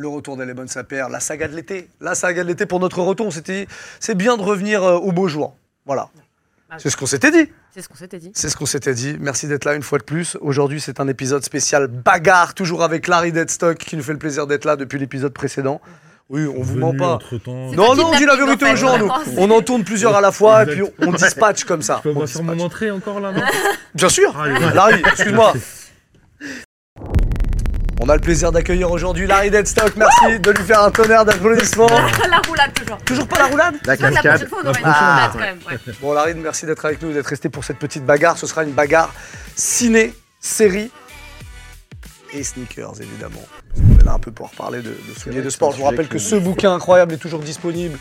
le retour d'Elebon Saper, la saga de l'été. La saga de l'été pour notre retour. On s'était c'est bien de revenir euh, au beau jour. Voilà. C'est ce qu'on s'était dit. C'est ce qu'on s'était dit. C'est ce qu'on s'était dit. Merci d'être là une fois de plus. Aujourd'hui, c'est un épisode spécial bagarre, toujours avec Larry Deadstock qui nous fait le plaisir d'être là depuis l'épisode précédent. Oui, on vous ment pas. Non, pas non, on dit la vérité aux gens, nous. On en tourne plusieurs à la fois et puis on dispatche comme ça. Je peux On voir sur mon dispatche. entrée encore là, non Bien sûr. Ah, Larry, excuse-moi. On a le plaisir d'accueillir aujourd'hui Larry Deadstock. Merci de lui faire un tonnerre d'applaudissements. la roulade toujours. Toujours pas la roulade La que la cascade. prochaine fois, on aura une Ah. roulade quand même. ouais. Bon, Larry, merci d'être avec nous, d'être resté pour cette petite bagarre. Ce sera une bagarre ciné, série et sneakers, évidemment. On est là un peu pour parler de, de souliers de sport. Je vous rappelle que ce bouquin incroyable est toujours disponible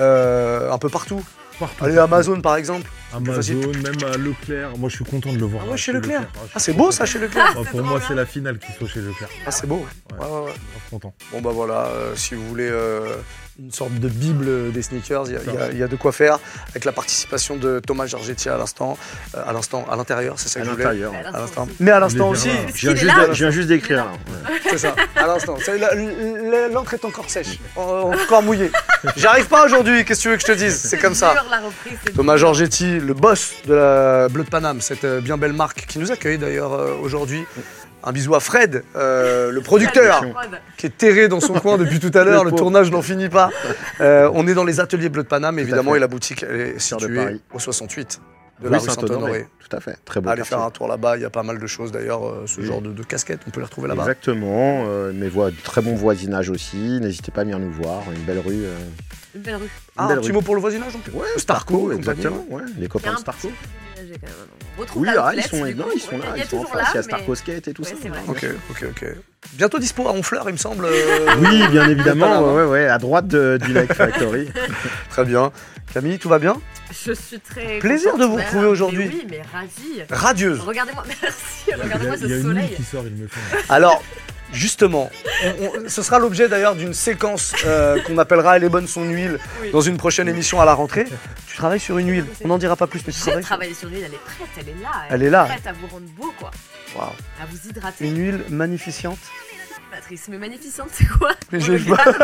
euh, un peu partout. Partout. Allez, Amazon, par exemple. Amazon, même à Leclerc. Moi, je suis content de le voir. Ah ouais, là, chez Leclerc. Ah, c'est beau, ça, chez Leclerc. Ah, pour moi, c'est la finale qu'il soit chez Leclerc. Ah, c'est beau. Ouais. Ouais, ouais, ouais. Content. Bon, bah voilà, euh, si vous voulez euh, une sorte de bible des sneakers, il y a- il y, a- il y a de quoi faire. Avec la participation de Thomas Giorgetti à l'instant, euh, à l'instant, à l'intérieur, c'est ça À que je voulais. l'intérieur. À l'instant. Mais à l'instant aussi. Je viens juste là. de- je viens juste d'écrire. là. Ouais. c'est ça, à l'instant. C'est la- l- L'encre est encore sèche, en- encore mouillée. J'arrive pas aujourd'hui, qu'est-ce que tu veux que je te dise? C'est comme ça. Dur, la reprise, c'est Thomas. Giorgetti, le boss de la Bleu de Paname, cette euh, bien belle marque qui nous accueille d'ailleurs euh, aujourd'hui. Un bisou à Fred, euh, le producteur, qui est terré dans son coin depuis tout à l'heure. Le tournage n'en finit pas. Euh, on est dans les ateliers Bleu de Paname, évidemment, et la boutique elle est située Paris. au 68 de Oui, la rue Saint-Honoré. Tout à fait. Très beau Allez quartier. faire un tour là-bas, il y a pas mal de choses d'ailleurs, euh, ce Oui. genre de, de casquettes, on peut les retrouver là-bas. Exactement. euh, mais voilà, très bon voisinage aussi. N'hésitez pas à venir nous voir. Une belle rue. euh, Une belle rue. Ah, un belle petit rue. mot pour le voisinage donc Ouais, Starco, et compagnie. exactement. Ouais, les copains de Starco. petit peu déménagé quand même. On retrouve Oui, la ah, ils sont, non, coup, ils sont là. Ils sont en face. là. Il y a mais- Starco Skate et tout Ouais, ça. vrai. Ok, ok, ok. Bientôt dispo à Honfleur, il me semble. euh, Oui, bien évidemment. Ouais, ouais, ouais, à droite de, du Nike Factory. Très bien. Camille, tout va bien? Je suis très. Plaisir contente, de vous retrouver aujourd'hui. Oui, mais ravie. Radieuse. Regardez-moi, merci. Regardez-moi il y a ce une soleil. qui sort, il me. Alors, justement, on- on- ce sera l'objet d'ailleurs d'une séquence euh, qu'on appellera Elle est bonne son huile Oui. dans une prochaine émission à la rentrée. Tu travailles sur une huile, on n'en dira pas plus, mais tu travailles sur sur l'huile, elle est prête, elle est là. Elle est là. prête à vous rendre beau, quoi. Waouh. À vous hydrater. une huile magnificente. Patrice, mais magnificente, c'est quoi Mais On je- garde.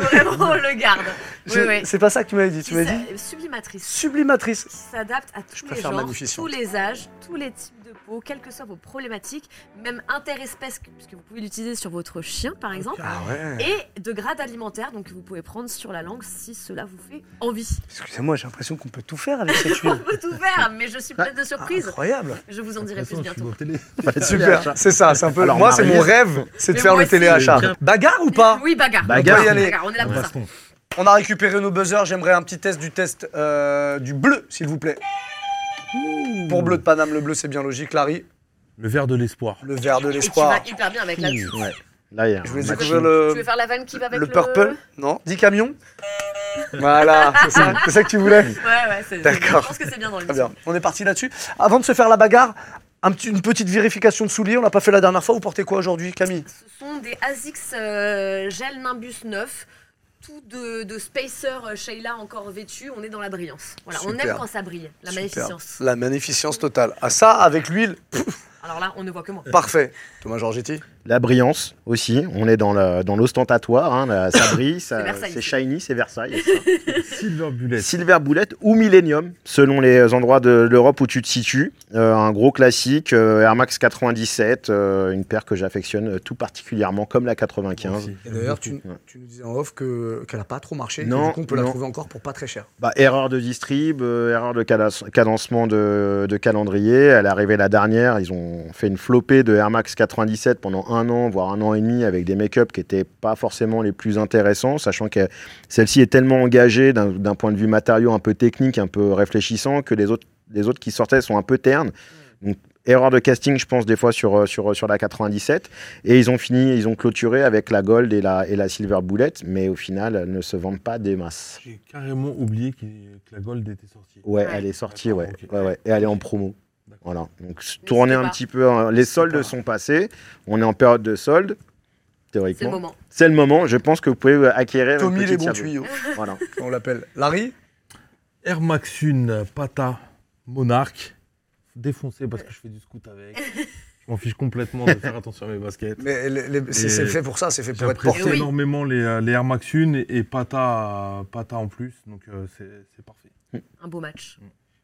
Vraiment, on le garde. Oui, J'ai- oui. C'est pas ça que tu m'avais dit, tu s'a- dit Sublimatrice. sublimatrice. Qui s'adapte à Je tous les préfère genres, magnificente. tous les âges, tous les types de peau, quelles que soient vos problématiques, même interespèces, puisque vous pouvez l'utiliser sur votre chien, par exemple. Ah ouais. Et de grade alimentaire, donc que vous pouvez prendre sur la langue si cela vous fait envie. Excusez-moi, j'ai l'impression qu'on peut tout faire avec cette On huile. peut tout faire, mais je suis pleine de surprises. Incroyable. Je vous en dirai plus bientôt. télé. Super, c'est ça, c'est un peu. Alors, moi, c'est mon rêve, c'est de faire le Tiens. Bagarre ou pas Oui, bagarre. Bagarre. On peut y aller. Bagarre, on est là pour ça. On a récupéré nos buzzers. J'aimerais un petit test du test euh, du bleu, s'il vous plaît. Pour bleu de Paname, le bleu, c'est bien logique. Larry, Le verre de l'espoir. le vert de Et tu l'espoir. vas hyper bien avec la Ouais. Là, il y a Je voulais un découvrir matching. le, Tu veux faire la vanne qui va avec le le... purple. Non 10 camions Voilà, c'est ça, c'est ça que tu voulais Ouais, ouais, c'est. D'accord. Je pense que c'est bien dans le Très bien. On est parti là-dessus. Avant de se faire la bagarre, un petit- une petite vérification de souliers. On l'a pas fait la dernière fois. Vous portez quoi aujourd'hui, Camille? Ce sont des ASICS euh, Gel Nimbus 9. Tout de, de Spacer euh, Sheila encore vêtu, on est dans la brillance. Voilà, on aime quand ça brille, la Super. magnificence. La magnificence totale. Ah ça, avec l'huile, Alors là, on ne voit que moi. parfait. Thomas Giorgetti La brillance aussi. On est dans la- dans l'ostentatoire. hein, ça brille, C'est shiny, c'est Versailles. Silver Bullet. Silver Bullet ou Millennium, selon les endroits de l'Europe où tu te situes. Euh, un gros classique, euh, Air Max 97, euh, une paire que j'affectionne tout particulièrement, comme la 95. Aussi. Et d'ailleurs, tu, Ouais. tu nous disais en off que- qu'elle n'a pas trop marché. Non, et du coup, on peut la trouver encore pour pas très cher. Bah, erreur de distrib, euh, erreur de cadence- cadencement de, de calendrier. Elle est arrivée la dernière. Ils ont fait une flopée de Air Max 97 pendant un an, voire un an et demi, avec des make-up qui n'étaient pas forcément les plus intéressants, sachant que celle-ci est tellement engagée d'un point de vue matériau un peu technique, un peu réfléchissant, que les autres, les autres qui sortaient sont un peu ternes. Donc, erreur de casting, je pense, des fois sur, euh, sur, sur la 97. Et ils ont fini, ils ont clôturé avec la Gold et la, et la Silver Bullet, mais au final, elles ne se vendent pas des masses. J'ai carrément oublié que la Gold était sortie. Ouais, elle est sortie, ouais, ouais. Et elle est en promo. Voilà. Donc, tournez un pas. petit peu. hein. Les soldes pas. sont passés. On est en période de soldes, C'est le théoriquement. moment. C'est le moment. Je pense que vous pouvez euh, acquérir. Tommy les bons tuyaux, Voilà. on l'appelle. Larry Air Max Une Pata Monarch. Défoncé parce que je fais du scoot avec. Je m'en fiche complètement de faire attention à mes baskets. Mais c'est fait pour ça, c'est fait pour être J'apprécie porté. Oui. énormément les, euh, les Air Max 1 et, et Pata, Pata en plus, donc euh, c'est c'est parfait. Un beau match.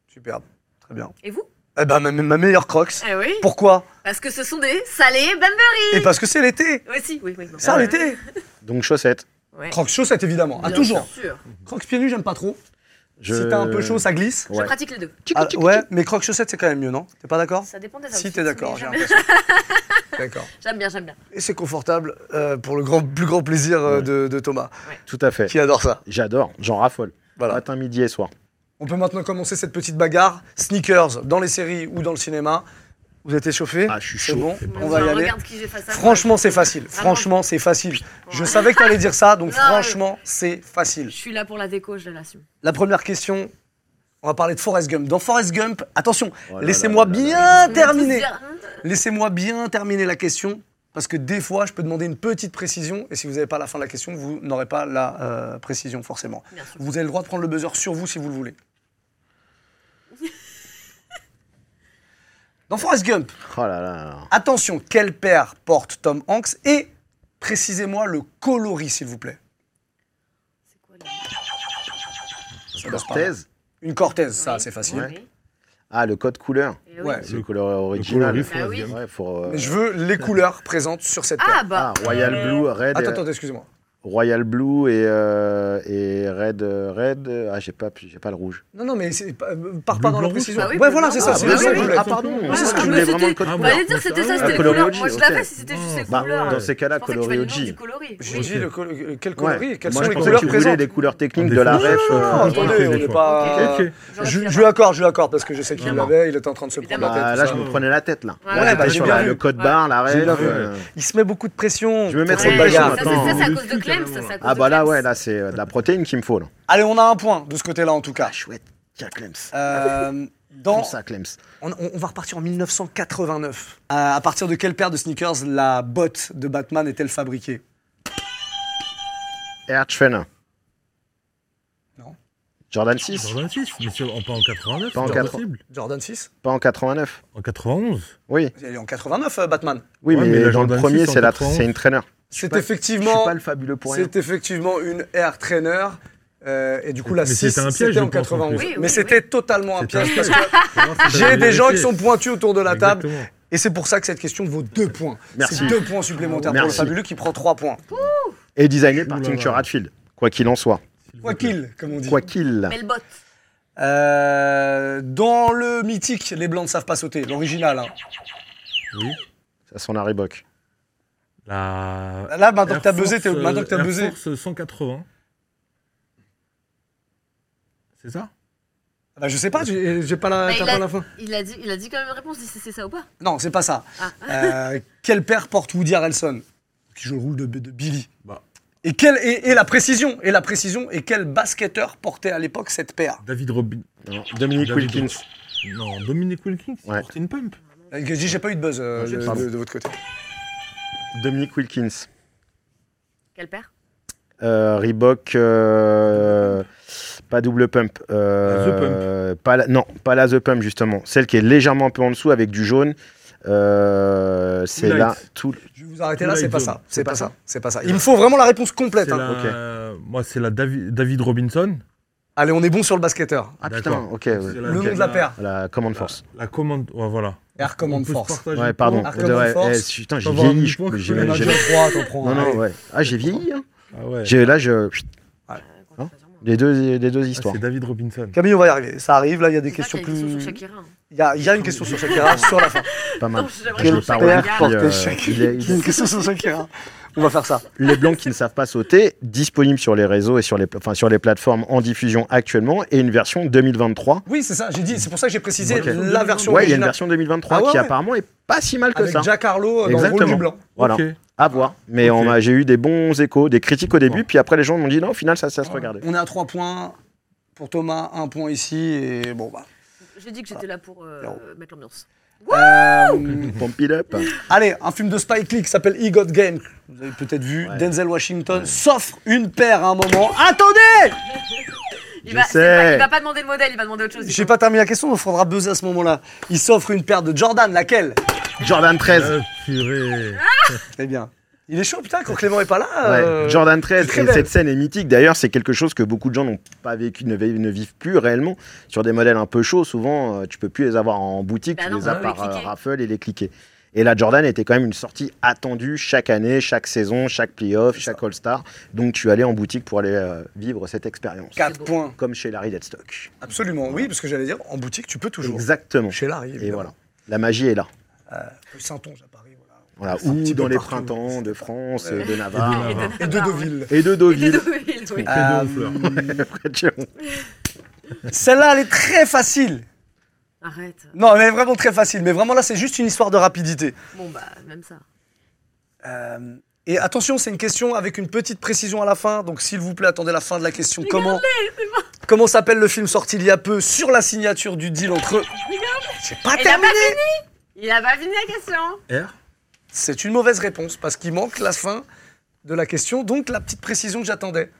Superbe, très bien. Et vous? Eh ben, ma, ma meilleure Crocs. Eh oui. Pourquoi? Parce que ce sont des salés Bambury. Et parce que c'est l'été. Aussi, oui, oui. non. Ça, l'été. Donc chaussettes. Ouais. Crocs chaussettes, évidemment. Ah, Bien toujours. sûr. Crocs pieds nus, j'aime pas trop. Je... Si t'as un peu chaud, ça glisse. Je pratique les deux. Ah, ouais, mais crocs chaussettes, c'est quand même mieux, non? T'es pas d'accord? Ça dépend des Si, t'es d'accord, j'ai l'impression. D'accord. J'aime bien, j'aime bien. Et c'est confortable euh, pour le grand, plus grand plaisir euh, Ouais. de, de Thomas, Tout à fait. qui adore ça. J'adore, j'en raffole. Voilà. Matin, midi et soir. On peut maintenant commencer cette petite bagarre. Sneakers dans les séries ou dans le cinéma. Vous êtes échauffés Ah, je suis chaud. bon C'est bon. On va y aller. Regarde qui j'ai face à moi. Franchement, c'est facile. Franchement, c'est facile. Je savais que tu allais dire ça, donc Non, franchement, c'est Je facile. suis là pour la déco, je l'assume. La première question, on va parler de Forrest Gump. Dans Forrest Gump, attention, Oh là laissez-moi là là là bien terminer. Laissez-moi bien terminer la question, parce que des fois, je peux demander une petite précision, et si vous n'avez pas la fin de la question, vous n'aurez pas la euh, précision forcément. Bien sûr. Vous avez le droit de prendre le buzzer sur vous si vous le voulez. Dans Forrest Gump, Oh là là. attention, quelle paire porte Tom Hanks et précisez-moi le coloris, s'il vous plaît. C'est quoi là. Cortez. Une Cortez, ça, Oui, c'est facile. Ouais. Ah, le code couleur. Eh oui. Ouais. C'est le Le- couleur Le original. coloris Ah Forrest oui. Gump. Ouais, pour, euh, je veux les couleurs présentes sur cette paire. Ah bah. Ah, Royal Blue, Red. Attends, et- attends, excusez-moi. Royal Blue et, euh, et Red. euh, Red. euh, Ah, j'ai pas, j'ai pas le rouge. Non, non, mais c'est pas, pars Bleu, pas dans la précision. ouais, voilà, c'est ça. ah, c'est ça que je. Ah, pardon. Ouais, moi, je je me voulais vraiment le code Ah, couleur. Dire que c'était ça, Ah, c'était les couleurs. Moi je l'avais si c'était juste les Bah, couleurs. dans ces cas-là, Je que nom OG. J'ai dit quel coloris, quelles Moi, sont je les pensais couleurs que tu voulais présentes. les couleurs techniques de la ref. Non, attendez, on n'est pas. Je, je lui accorde, je lui accorde parce que je sais qu'il l'avait, il était en train de se prendre la tête. là, je me prenais la tête là. Bah, le code barre, la ref. Il se met beaucoup de pression. Je me mets trop cette de bagarre. Ça, c'est maintenant. ça, c'est à Le cause de ça, Ah bah là, ouais, là, c'est euh, de la protéine qu'il me faut là. Allez, on a un point de ce côté-là en tout cas. Ah, chouette. Tiens, Clems. Euh, dans, Comme ça, Clems. on, on- on va repartir en 1989. Euh, à partir de quelle paire de sneakers la botte de Batman est-elle fabriquée? Air Trainer. Non. Jordan 6 Jordan 6, mais c'est en- pas en 89, Pas en c'est 80. possible. Jordan 6 Pas en 89 En 91 Oui, Elle est en 89, euh, Batman. oui Ouais, mais, mais la dans le Jordan premier, 6 en c'est la- 91. c'est une traîneur. C'est Je effectivement, suis pas le fabuleux pour rien. c'est effectivement une Air Trainer. euh, et du coup, la Mais 6, c'était un piège, c'était en je pense, en 91. plus. Oui, Mais oui, c'était totalement un piège parce piège. que j'ai des gens qui sont pointus autour de la table. Exactement. Et c'est pour ça que cette question vaut deux points. Merci. C'est deux points supplémentaires pour le fabuleux qui prend trois points. Et designé par. Tincture Hatfield. Quoi qu'il en soit. Quoi qu'il, comme on dit. Quoi qu'il. Melbot. Euh, dans le mythique, les blancs ne savent pas sauter, l'original. hein. Oui. Ça sent la Reebok. La. Là, maintenant que t'as buzzé, t'es- maintenant que t'as Air buzzé. Force 180. C'est ça? Bah, je sais pas, j'ai j'ai pas la, Bah, t'as il pas a- la fin. Il a dit, il a dit quand même une réponse, il dit c'est ça ou pas? Non, c'est pas ça. Ah. Euh, quelle paire porte Woody Harrelson? Qui joue le rôle de, de Billy. Bah. Et, quelle, et, et la précision, et la précision, et quel basketteur portait à l'époque cette paire? David Robin. Non. Dominique David- Wilkins. Non, Dominique Wilkins, il Ouais. portait une pump. Euh, J'ai j'ai pas eu de buzz euh, Ouais, de, pardon. de- de votre côté. Dominique Wilkins. Quel père? Euh, Reebok. euh, Pas double pump. euh, Pas la- non, pas la The Pump justement. Celle qui est légèrement un peu en dessous avec du jaune. Euh, c'est là. Tout... Je vais vous arrêter là, c'est pas ça. C'est pas pas ça. C'est pas ça. Il me faut vraiment la réponse complète. Hein. la- Moi, c'est la Davi- David Robinson. Allez, on est bon sur le basketteur. Ah putain, ok. Ouais. la- Le nom de la paire. La Command Force. La commande, ouais, voilà. Air Command Force. Ouais, pardon. Arc Command Ouais, Force. eh, putain, j'ai vieilli. j'ai- t'en prends. Non, non, ouais. Ah, j'ai vieilli. hein. Ah ouais. J'ai là, je. Hein Les deux, les deux Ah, histoires. c'est David Robinson. Camille, on va y arriver. Ça arrive, là, il y a des questions qu'il y a une question plus. sur Shakira. hein. Il y a, il y a une question sur Shakira sur la fin. Pas mal. Quelle paire portait Shakira Il y a une question sur Shakira. On va faire ça. Les blancs qui ne savent pas sauter, disponibles sur les réseaux et sur les, enfin, sur les plateformes en diffusion actuellement, et une version 2023. Oui, c'est ça, j'ai dit. C'est pour ça que j'ai précisé la version Ouais, il y a une version 2023 Ah ouais, qui ouais. apparemment est pas si mal que Avec ça. Jack Harlow euh, dans le rôle du blanc. Voilà, à voir. Mais on j'ai eu des bons échos, des critiques au début, Bon. puis après les gens m'ont dit non, au final ça, ça se regardait. On est à 3 points pour Thomas, un point ici. Et bon, bah. J'ai dit que j'étais là pour euh, mettre l'ambiance. Euh, Pump it up. allez, un film de Spike Lee qui s'appelle He Got Game. Vous avez peut-être vu. Ouais. Denzel Washington s'offre une paire à un moment. Attendez Il va, pas- il va pas demander le modèle, il va demander autre chose. J'ai pas terminé la question, il faudra buzzer à ce moment-là. Il s'offre une paire de Jordan, laquelle? Jordan 13. Euh, purée. Eh bien. Il est chaud, putain, quand Clément est pas là. Ouais, euh, Jordan 13, très et belle. cette scène est mythique. D'ailleurs, c'est quelque chose que beaucoup de gens n'ont pas vécu, ne, vi- ne vivent plus réellement. Sur des modèles un peu chauds, souvent, euh, tu peux plus les avoir en boutique, Bah tu non, les as les par euh, raffle et les cliquer. Et la Jordan était quand même une sortie attendue chaque année, chaque saison, chaque playoff, chaque All-Star. Donc tu allais en boutique pour aller euh, vivre cette expérience. 4 C'est beau. points. Comme chez Larry Deadstock. Absolument, oui, parce que j'allais dire, en boutique, tu peux toujours. Exactement. Chez Larry. Et voilà. La magie est là. Rue Saint-Onge voilà. Ou dans les partout. printemps de France, Ouais. et de Navarre. Et de Et de Deauville. Et de Et de Deauville. Deauville, oui. Euh. Celle-là, elle est très facile. Arrête. Non, elle est vraiment très facile. Mais vraiment, là, c'est juste une histoire de rapidité. Bon, bah, même ça. Euh, et attention, c'est une question avec une petite précision à la fin. Donc, s'il vous plaît, attendez la fin de la question. Comment, comment s'appelle le film sorti il y a peu sur la signature du deal entre. J'ai pas Il a terminé. pas fini? Il a pas fini la question? R? C'est une mauvaise réponse parce qu'il manque la fin de la question, donc la petite précision que j'attendais.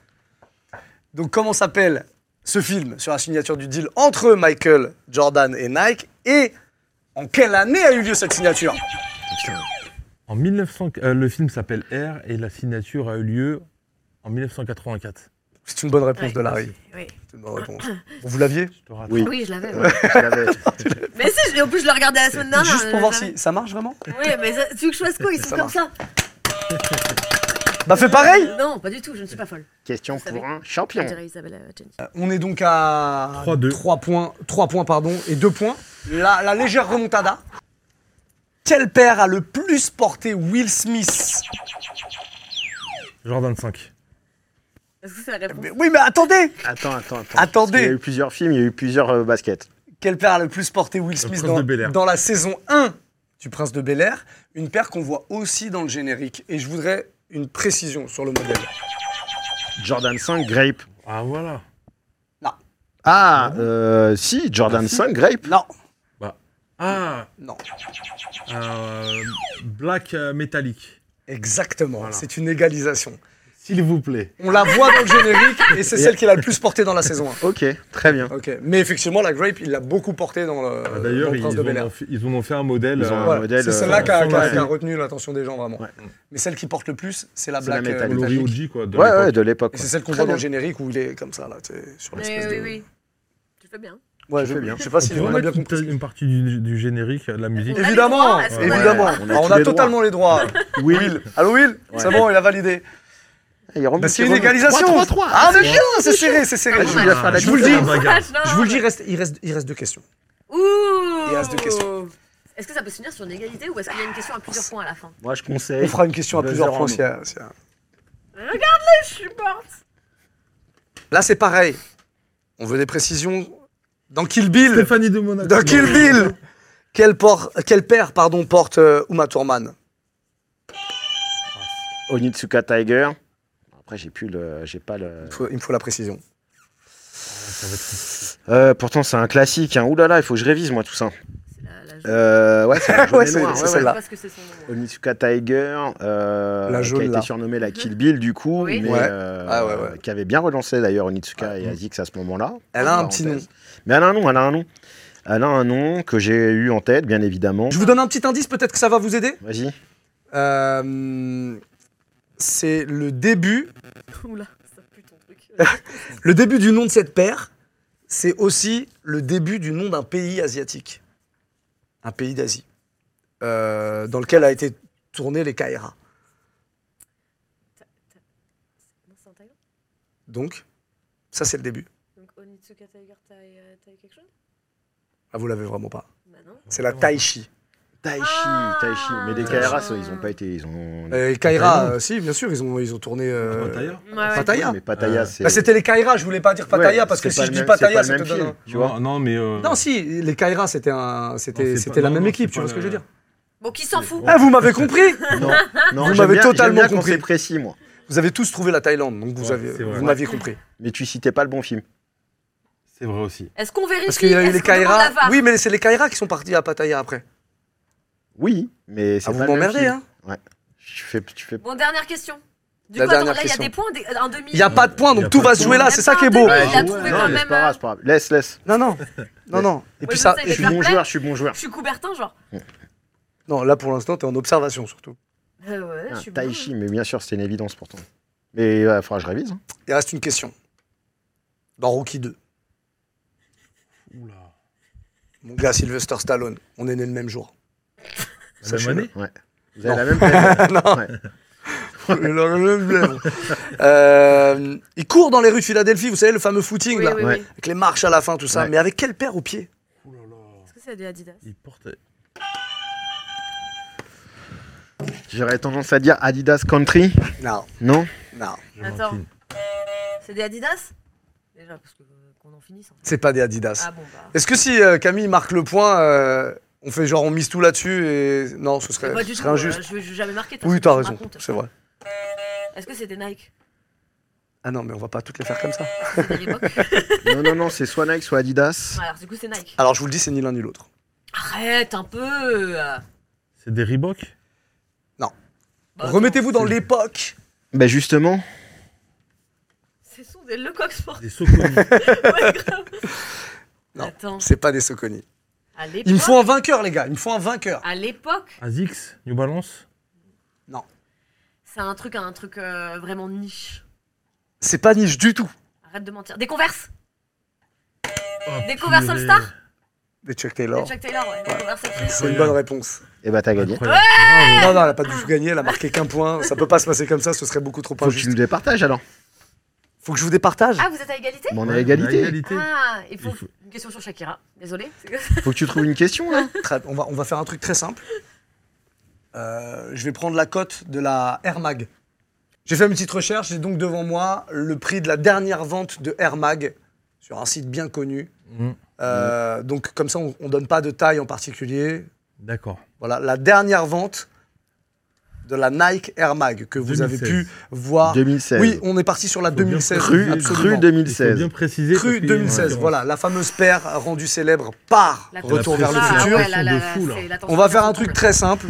Donc, comment s'appelle ce film sur la signature du deal entre Michael Jordan et Nike et en quelle année a eu lieu cette signature? En 1900, euh, le film s'appelle R et la signature a eu lieu en 1984. C'est une bonne réponse Ouais. de Larry. Oui. C'est une bonne réponse. Vous l'aviez Je te rate. Oui. Oui, je l'avais. Ouais, je l'avais. Mais si, je- en plus, je l'ai regardé la semaine dernière. Juste pour voir je si ça marche vraiment Oui, mais ça- tu veux que je fasse quoi? Ils sont Ça comme marche. ça. Bah fais pareil Non, pas du tout, je ne suis pas folle. Question Vous savez. pour un champion. euh. On est donc à 3-2. 3 points, 3 points pardon, et 2 points. La, la légère remontada. Quel père a le plus porté Will Smith? Jordan 5. Est-ce que c'est la réponse Mais- Oui mais attendez Attends, attends, attends. Attendez. Parce qu'il y a eu plusieurs films, il y a eu plusieurs euh, baskets. Quel père a le plus porté Will Smith Prince dans, de Bel-Air. dans la saison 1 du Prince de Bel-Air Une paire qu'on voit aussi dans le générique. Et je voudrais une précision sur le modèle. Jordan 5, Grape. Ah voilà. Ah, euh, si, Jordan Ah, si. 5, Grape. Non, Ah, non. euh, Black euh, Metallic. Exactement, Voilà. c'est une égalisation. S'il vous plaît. On la voit dans le générique et c'est celle qui l'a le plus porté dans la saison 1. Ok, très bien. Ok, mais effectivement, la Grape, il l'a beaucoup porté dans le, Ah, D'ailleurs, le ils, en ont fait- ils en ont fait un modèle. Ils ont un euh, Voilà, modèle, c'est celle-là euh, qui a, sur qui a- la- qui a retenu l'attention des gens vraiment. Ouais. Mais celle qui porte le plus, c'est la C'est la Black euh, métallique. OG, quoi. de Ouais, l'époque. ouais, de l'époque. Et c'est celle qu'on Très voit dans bien. le générique où il est comme ça, là, tu sais, sur Oui, l'espèce oui, de... oui. Tu fais bien. Ouais, je, fais bien. je sais pas si On a bien compris. une partie du, du générique, de la musique. A Évidemment, droits, a évidemment. On a tous a les totalement les droits. Will. Allô Will? C'est bon, il a validé. Il remonte, Bah, c'est une égalisation. 3-3-3. Ah, mais bien, c'est serré, c'est serré. Ah, Je je vous- je le dis. Je vous le dis, il reste, il reste, il reste deux questions. Ouh Il reste deux questions. Est-ce que ça peut se finir sur une égalité ou est-ce qu'il y a une question à plusieurs points à la fin Moi, je On conseille. fera une question à plusieurs points. s'il y a- Regarde-les, je suis morte Là, c'est pareil. On veut des précisions. Dans Kill Bill, Stéphanie de Monaco. dans Kill Bill, quel, por- quel père pardon, porte euh, Uma Thurman? Onitsuka Tiger. Après, j'ai plus le. J'ai pas le. Il faut- Il me faut la précision. Euh, pourtant, c'est un classique. Hein. Ouh là là, il faut que je révise, moi, tout ça. Euh, ouais, c'est Ouais, celle-là. Parce que c'est son nom. Onitsuka Tiger, euh, La qui jaune, a été là. surnommée la Kill Bill du coup, Oui. mais Ouais. euh, Ah ouais, ouais. qui avait bien relancé d'ailleurs Onitsuka Ouais. et Azix à ce moment-là. Elle a un petit nom. Mais elle a un nom, elle a un nom. Elle a un nom que j'ai eu en tête, bien évidemment. Je vous donne un petit indice, peut-être que ça va vous aider. Vas-y. C'est le début, Oula, ça pue ton truc. le début du nom de cette paire. C'est aussi le début du nom d'un pays asiatique, un pays d'Asie, euh, dans lequel a été tourné les Kaira. Donc, ça c'est le début. Donc Onitsuka Tiger, t'as euh, quelque chose? Ah, vous l'avez vraiment pas. Bah. C'est la Taichi. Taichi, Ah. Taichi. Mais des. Kaira, ça, ils ont pas été. Ils ont. Euh, Kaira, Thaïlande. euh, si, bien sûr, ils ont, ils ont tourné. euh, Pattaya Ouais, ouais. Pattaya. Mais Pattaya, Euh, c'est. Bah, c'était les Kaira, je voulais pas dire Pattaya Ouais, parce que c'est si je dis même- Pattaya, c'est donne tu vois. Non, non, mais. euh, Non, si, les Kaira, c'était un, la non, même non, équipe, tu vois ce que je veux dire Bon, qui s'en fout Ah, vous m'avez compris Non, non, Vous m'avez totalement compris. précis, moi. Vous avez tous trouvé la Thaïlande, donc vous, Ouais, avez, vous m'aviez compris. Mais tu citais pas le bon film. C'est vrai aussi. Est-ce qu'on vérifie Parce qu'il y a les Kaira. Oui, mais c'est les Kaira qui sont partis à Pattaya après. Oui, mais c'est Ah, pas vous m'emmerdez, hein Tu fais, tu fais. Bon, dernière question. Du La coup, attends, dernière là, il y a des points, des- un demi. Il n'y a pas de point, Il y a donc tout va se jouer là, c'est ça qui est beau. Il a Ouais, trouvé non, quand mais même, c'est pas grave, euh, c'est pas grave. Laisse, laisse. Non, non, non, non. Et puis ça. Je suis bon joueur, je suis bon joueur. Je suis Coubertin, genre. Non, là pour l'instant, t'es en observation surtout. Euh, ouais, je Ah, suis mais bien sûr, c'était une évidence pourtant. Mais il faudra que je révise. hein. Il reste une question. Dans Rocky 2, Oula. mon gars Sylvester Stallone, on est né le même jour. La année Ouais. Vous avez la même non. Ouais. Il a le même blême. Euh, il court dans les rues de Philadelphie, vous savez, le fameux footing, Oui, là, oui, Ouais. oui. avec les marches à la fin, tout ça. Ouais. Mais avec quelle paire au pied? Est-ce que c'est des Adidas? Il porte. J'aurais tendance à dire Adidas Country. Non, Non? Non. Attends. C'est des Adidas? Déjà, parce que euh, qu'on en finisse. hein. C'est pas des Adidas. Ah bon, bah. Est-ce que si euh, Camille marque le point, euh, on fait genre on mise tout là-dessus et non, ce serait, Pas ce du serait tout, injuste. euh, je vais jamais marquer. de toute oui, façon, t'as je raison, raconte. c'est vrai. Est-ce que c'est des Nike? Ah non, mais on va pas toutes les faire comme ça. C'est des Reebok Non, non, non, c'est soit Nike, soit Adidas. Alors, du coup, c'est Nike. Alors je vous le dis, c'est ni l'un ni l'autre. Arrête un peu C'est des Reebok Bah, attends, Remettez-vous dans c'est- l'époque. Bah justement, Ce sont des Lecoq Sport. Des Soconi. Ouais, grave. Non. Attends, C'est pas des Soconi. À Il me faut un vainqueur, les gars. Il me faut un vainqueur. À l'époque, Asics New Balance c'est un truc, un truc euh, vraiment niche. C'est pas niche du tout. Arrête de mentir. Des Converse Oh, Des Converse purée. All-Star Des Chuck Des Taylor. Chuck Taylor, ouais. Des Converse All-Star. C'est une bonne réponse. et bah t'as gagné. Incroyable. Non, non, elle a pas du tout gagné. Elle a marqué qu'un point. Ça peut pas se passer comme ça. Ce serait beaucoup trop Faut que tu injuste. nous départages alors. Faut que je vous départage. Ah, vous êtes à égalité Bon, on est Ouais, à égalité. égalité. Ah, il faut Il faut- une question sur Shakira. Désolé. Faut que tu trouves une question là. Très- on, va, on va faire un truc très simple. Euh, je vais prendre la cote de la Air Mag. J'ai fait une petite recherche. J'ai donc devant moi le prix de la dernière vente de Air Mag sur un site bien connu. Mm, Euh, Donc comme ça, on, on donne pas de taille en particulier. D'accord. Voilà, la dernière vente de la Nike Air Mag que vous avez 2016. pu voir. 2016. Oui, on est parti sur la Faut bien 2016. Cru, absolument. cru Il faut 2016. bien préciser. Cru qu'il y a une 2016, différence. voilà, la fameuse paire rendue célèbre par La Retour La vers le. Ah, futur. ouais, là, là, là, l'attention On va faire un truc très simple.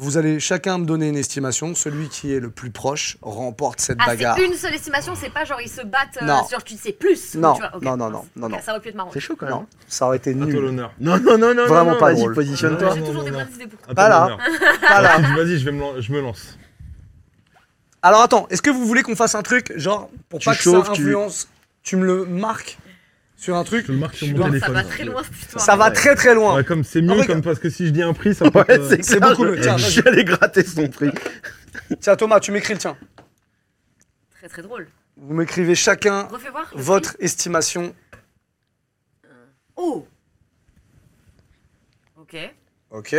Vous allez chacun me donner une estimation. Celui qui est le plus proche remporte cette Ah, bagarre. c'est une seule estimation, c'est pas genre ils se battent euh, Non. sur tu sais plus. Non, tu vois, ok, non, non, non, non, non. Ça aurait pu être marrant. C'est chaud quand Non, même. ça aurait été nul. l'honneur. Non, non, non, non, Vraiment non, pas vas-y, drôle. positionne-toi. J'ai Non, toujours non, des non. bonnes idées pour À toi Pas là. Pas là. Vas-y, je, vais me lan- je me lance. Alors attends, est-ce que vous voulez qu'on fasse un truc, genre, pour Tu pas que chauffes, ça tu- influence, tu... me le marques sur un truc Je le marque sur Je mon dois- Ça va très loin cette histoire. Ça va Ouais. très très loin. Ouais, comme c'est Ah, mieux, regarde. comme parce que si je dis un prix, ça peut. Ouais, être, euh, c'est beaucoup je- mieux. Tiens, Je allé gratter son prix. Tiens Thomas, tu m'écris le tien. Très très drôle. Vous m'écrivez chacun voir. votre estimation. Oh Ok. Ok.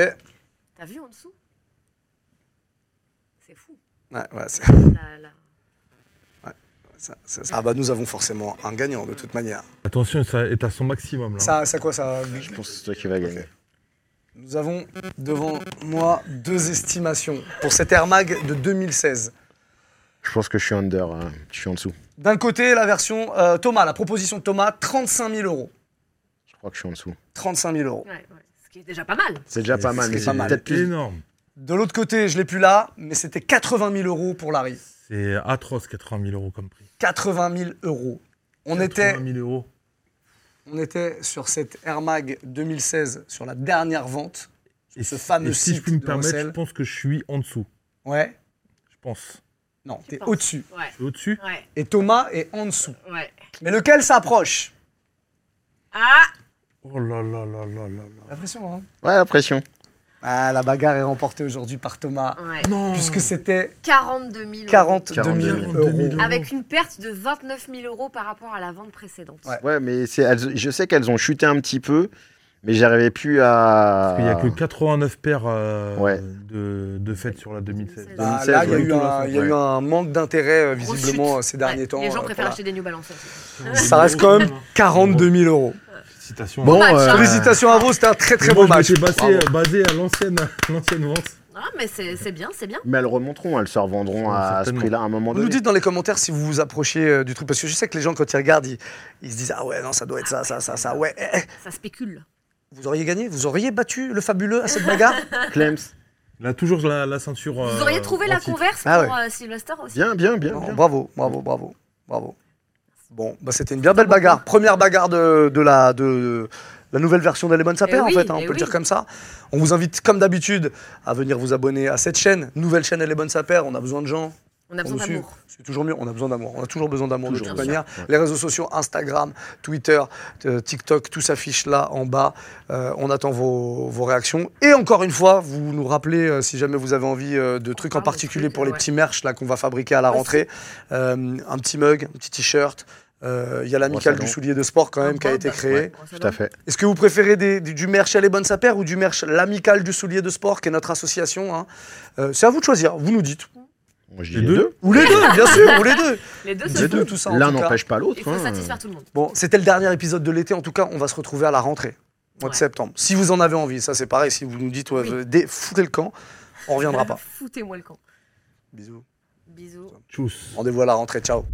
T'as vu en dessous? C'est fou. Ouais, ouais, c'est- La- la- ça- ça- ça- Ah bah nous avons forcément un gagnant de toute manière. Attention, ça est à son maximum là. Ça, ça quoi ça Je pense que c'est toi qui vas gagner. Nous avons devant moi deux estimations pour cet Air Mag de 2016. Je pense que je suis under, hein. je suis en dessous. D'un côté, la version euh, Thomas, la proposition de Thomas, 35 000 euros. Je crois que je suis en dessous. 35 000 euros. Ouais, ouais. Ce qui est déjà pas mal. C'est déjà pas mal, mais c'est c'est pas mal. peut-être plus. énorme. De l'autre côté, je l'ai plus là, mais c'était 80 000 euros pour Larry. C'est atroce, 80 000 euros comme prix. 80 000 euros. On était, 80 000 euros. on était sur cette Air Mag 2016, sur la dernière vente, Et ce fameux et si je site puis me permettre, je pense que je suis en dessous. Ouais. Je pense. Non, Tu t'es au-dessus. Ouais, Je suis au-dessus? Ouais, Et Thomas est en dessous. ouais. Mais lequel s'approche? Ah Oh là là là là là là. La pression, hein Ouais, la pression. Ah, la bagarre est remportée aujourd'hui par Thomas, Ouais. Non puisque c'était 42 000 euros. 42 000 42 euros. 000 euros. Avec une perte de 29 000 euros par rapport à la vente précédente. Ouais. Ouais, mais c'est, elles- je sais qu'elles ont chuté un petit peu, mais j'arrivais plus à. Parce qu'il n'y a que 89 paires euh, Ouais. de, de fêtes sur la 2016. Bah, 2016, là, il y a eu un, il y a eu un manque d'intérêt, euh, visiblement, ces derniers Ouais. temps. Les gens euh, préfèrent acheter des New Balance. Ça reste quand même 42 000 euros. Félicitations. Bon, match, euh. Félicitations à vous, c'était un très très moi, match. basé, Bravo. basé à l'ancienne, l'ancienne vente. Ah, mais c'est bien, c'est bien. Mais elles remonteront, elles se revendront à ce prix-là à un moment Vous nous donné. dites dans les commentaires si vous vous approchez euh, du truc, parce que je sais que les gens, quand ils regardent, ils, ils se disent Ah ouais, non, ça doit être ça, ça, ça, ça. Ouais, eh, eh. Ça spécule. vous auriez gagné Vous auriez battu le fabuleux à cette bagarre Clems. Il a toujours la, la ceinture. Vous euh, auriez trouvé la antique. converse Ah pour ouais. euh, Sylvester aussi? Bien, bien, bien. Bien. Bravo, bravo, bravo, bravo. Bon, bah, c'était une bien belle bagarre. Première bagarre de, de la, de, la nouvelle version d'Elle est bonne sa Eh oui, en fait, hein, on eh peut le dire comme ça. On vous invite, comme d'habitude, à venir vous abonner à cette chaîne. Nouvelle chaîne Elle est bonne sa père, on a besoin de gens. On a besoin d'amour. C'est toujours mieux, on a besoin d'amour. On a toujours besoin d'amour de toute manière. ouais. Les réseaux sociaux, Instagram, Twitter, euh, TikTok, tout s'affiche là en bas. Euh, on attend vos, vos réactions. Et encore une fois, vous nous rappelez euh, si jamais vous avez envie euh, de trucs en particulier trucs, pour les ouais. petits merch là qu'on va fabriquer à la rentrée. Euh, un petit mug, un petit t-shirt. Euh, Il y a l'amicale du soulier de sport quand même qui a été créé. Ouais. Tout à fait. Est-ce que vous préférez des- du, du merch à les bonnes sapères ou du merch l'amicale du soulier de sport qui est notre association hein Euh, C'est à vous de choisir, vous nous dites. Moi, je dis Les les deux deux. Ou les deux, bien sûr, ou les deux. Les deux, Les c'est deux, tout ça. L'un n'empêche pas l'autre. Il faut hein. satisfaire tout le monde. Bon, c'était le dernier épisode de l'été. En tout cas, on va se retrouver à la rentrée, mois de septembre. Si vous en avez envie, ça c'est pareil. Si vous nous dites, ouais, Oui. dé- foutez le camp, on reviendra pas. Foutez-moi le camp. Bisous. Bisous. Tchuss. Rendez-vous à la rentrée. Ciao.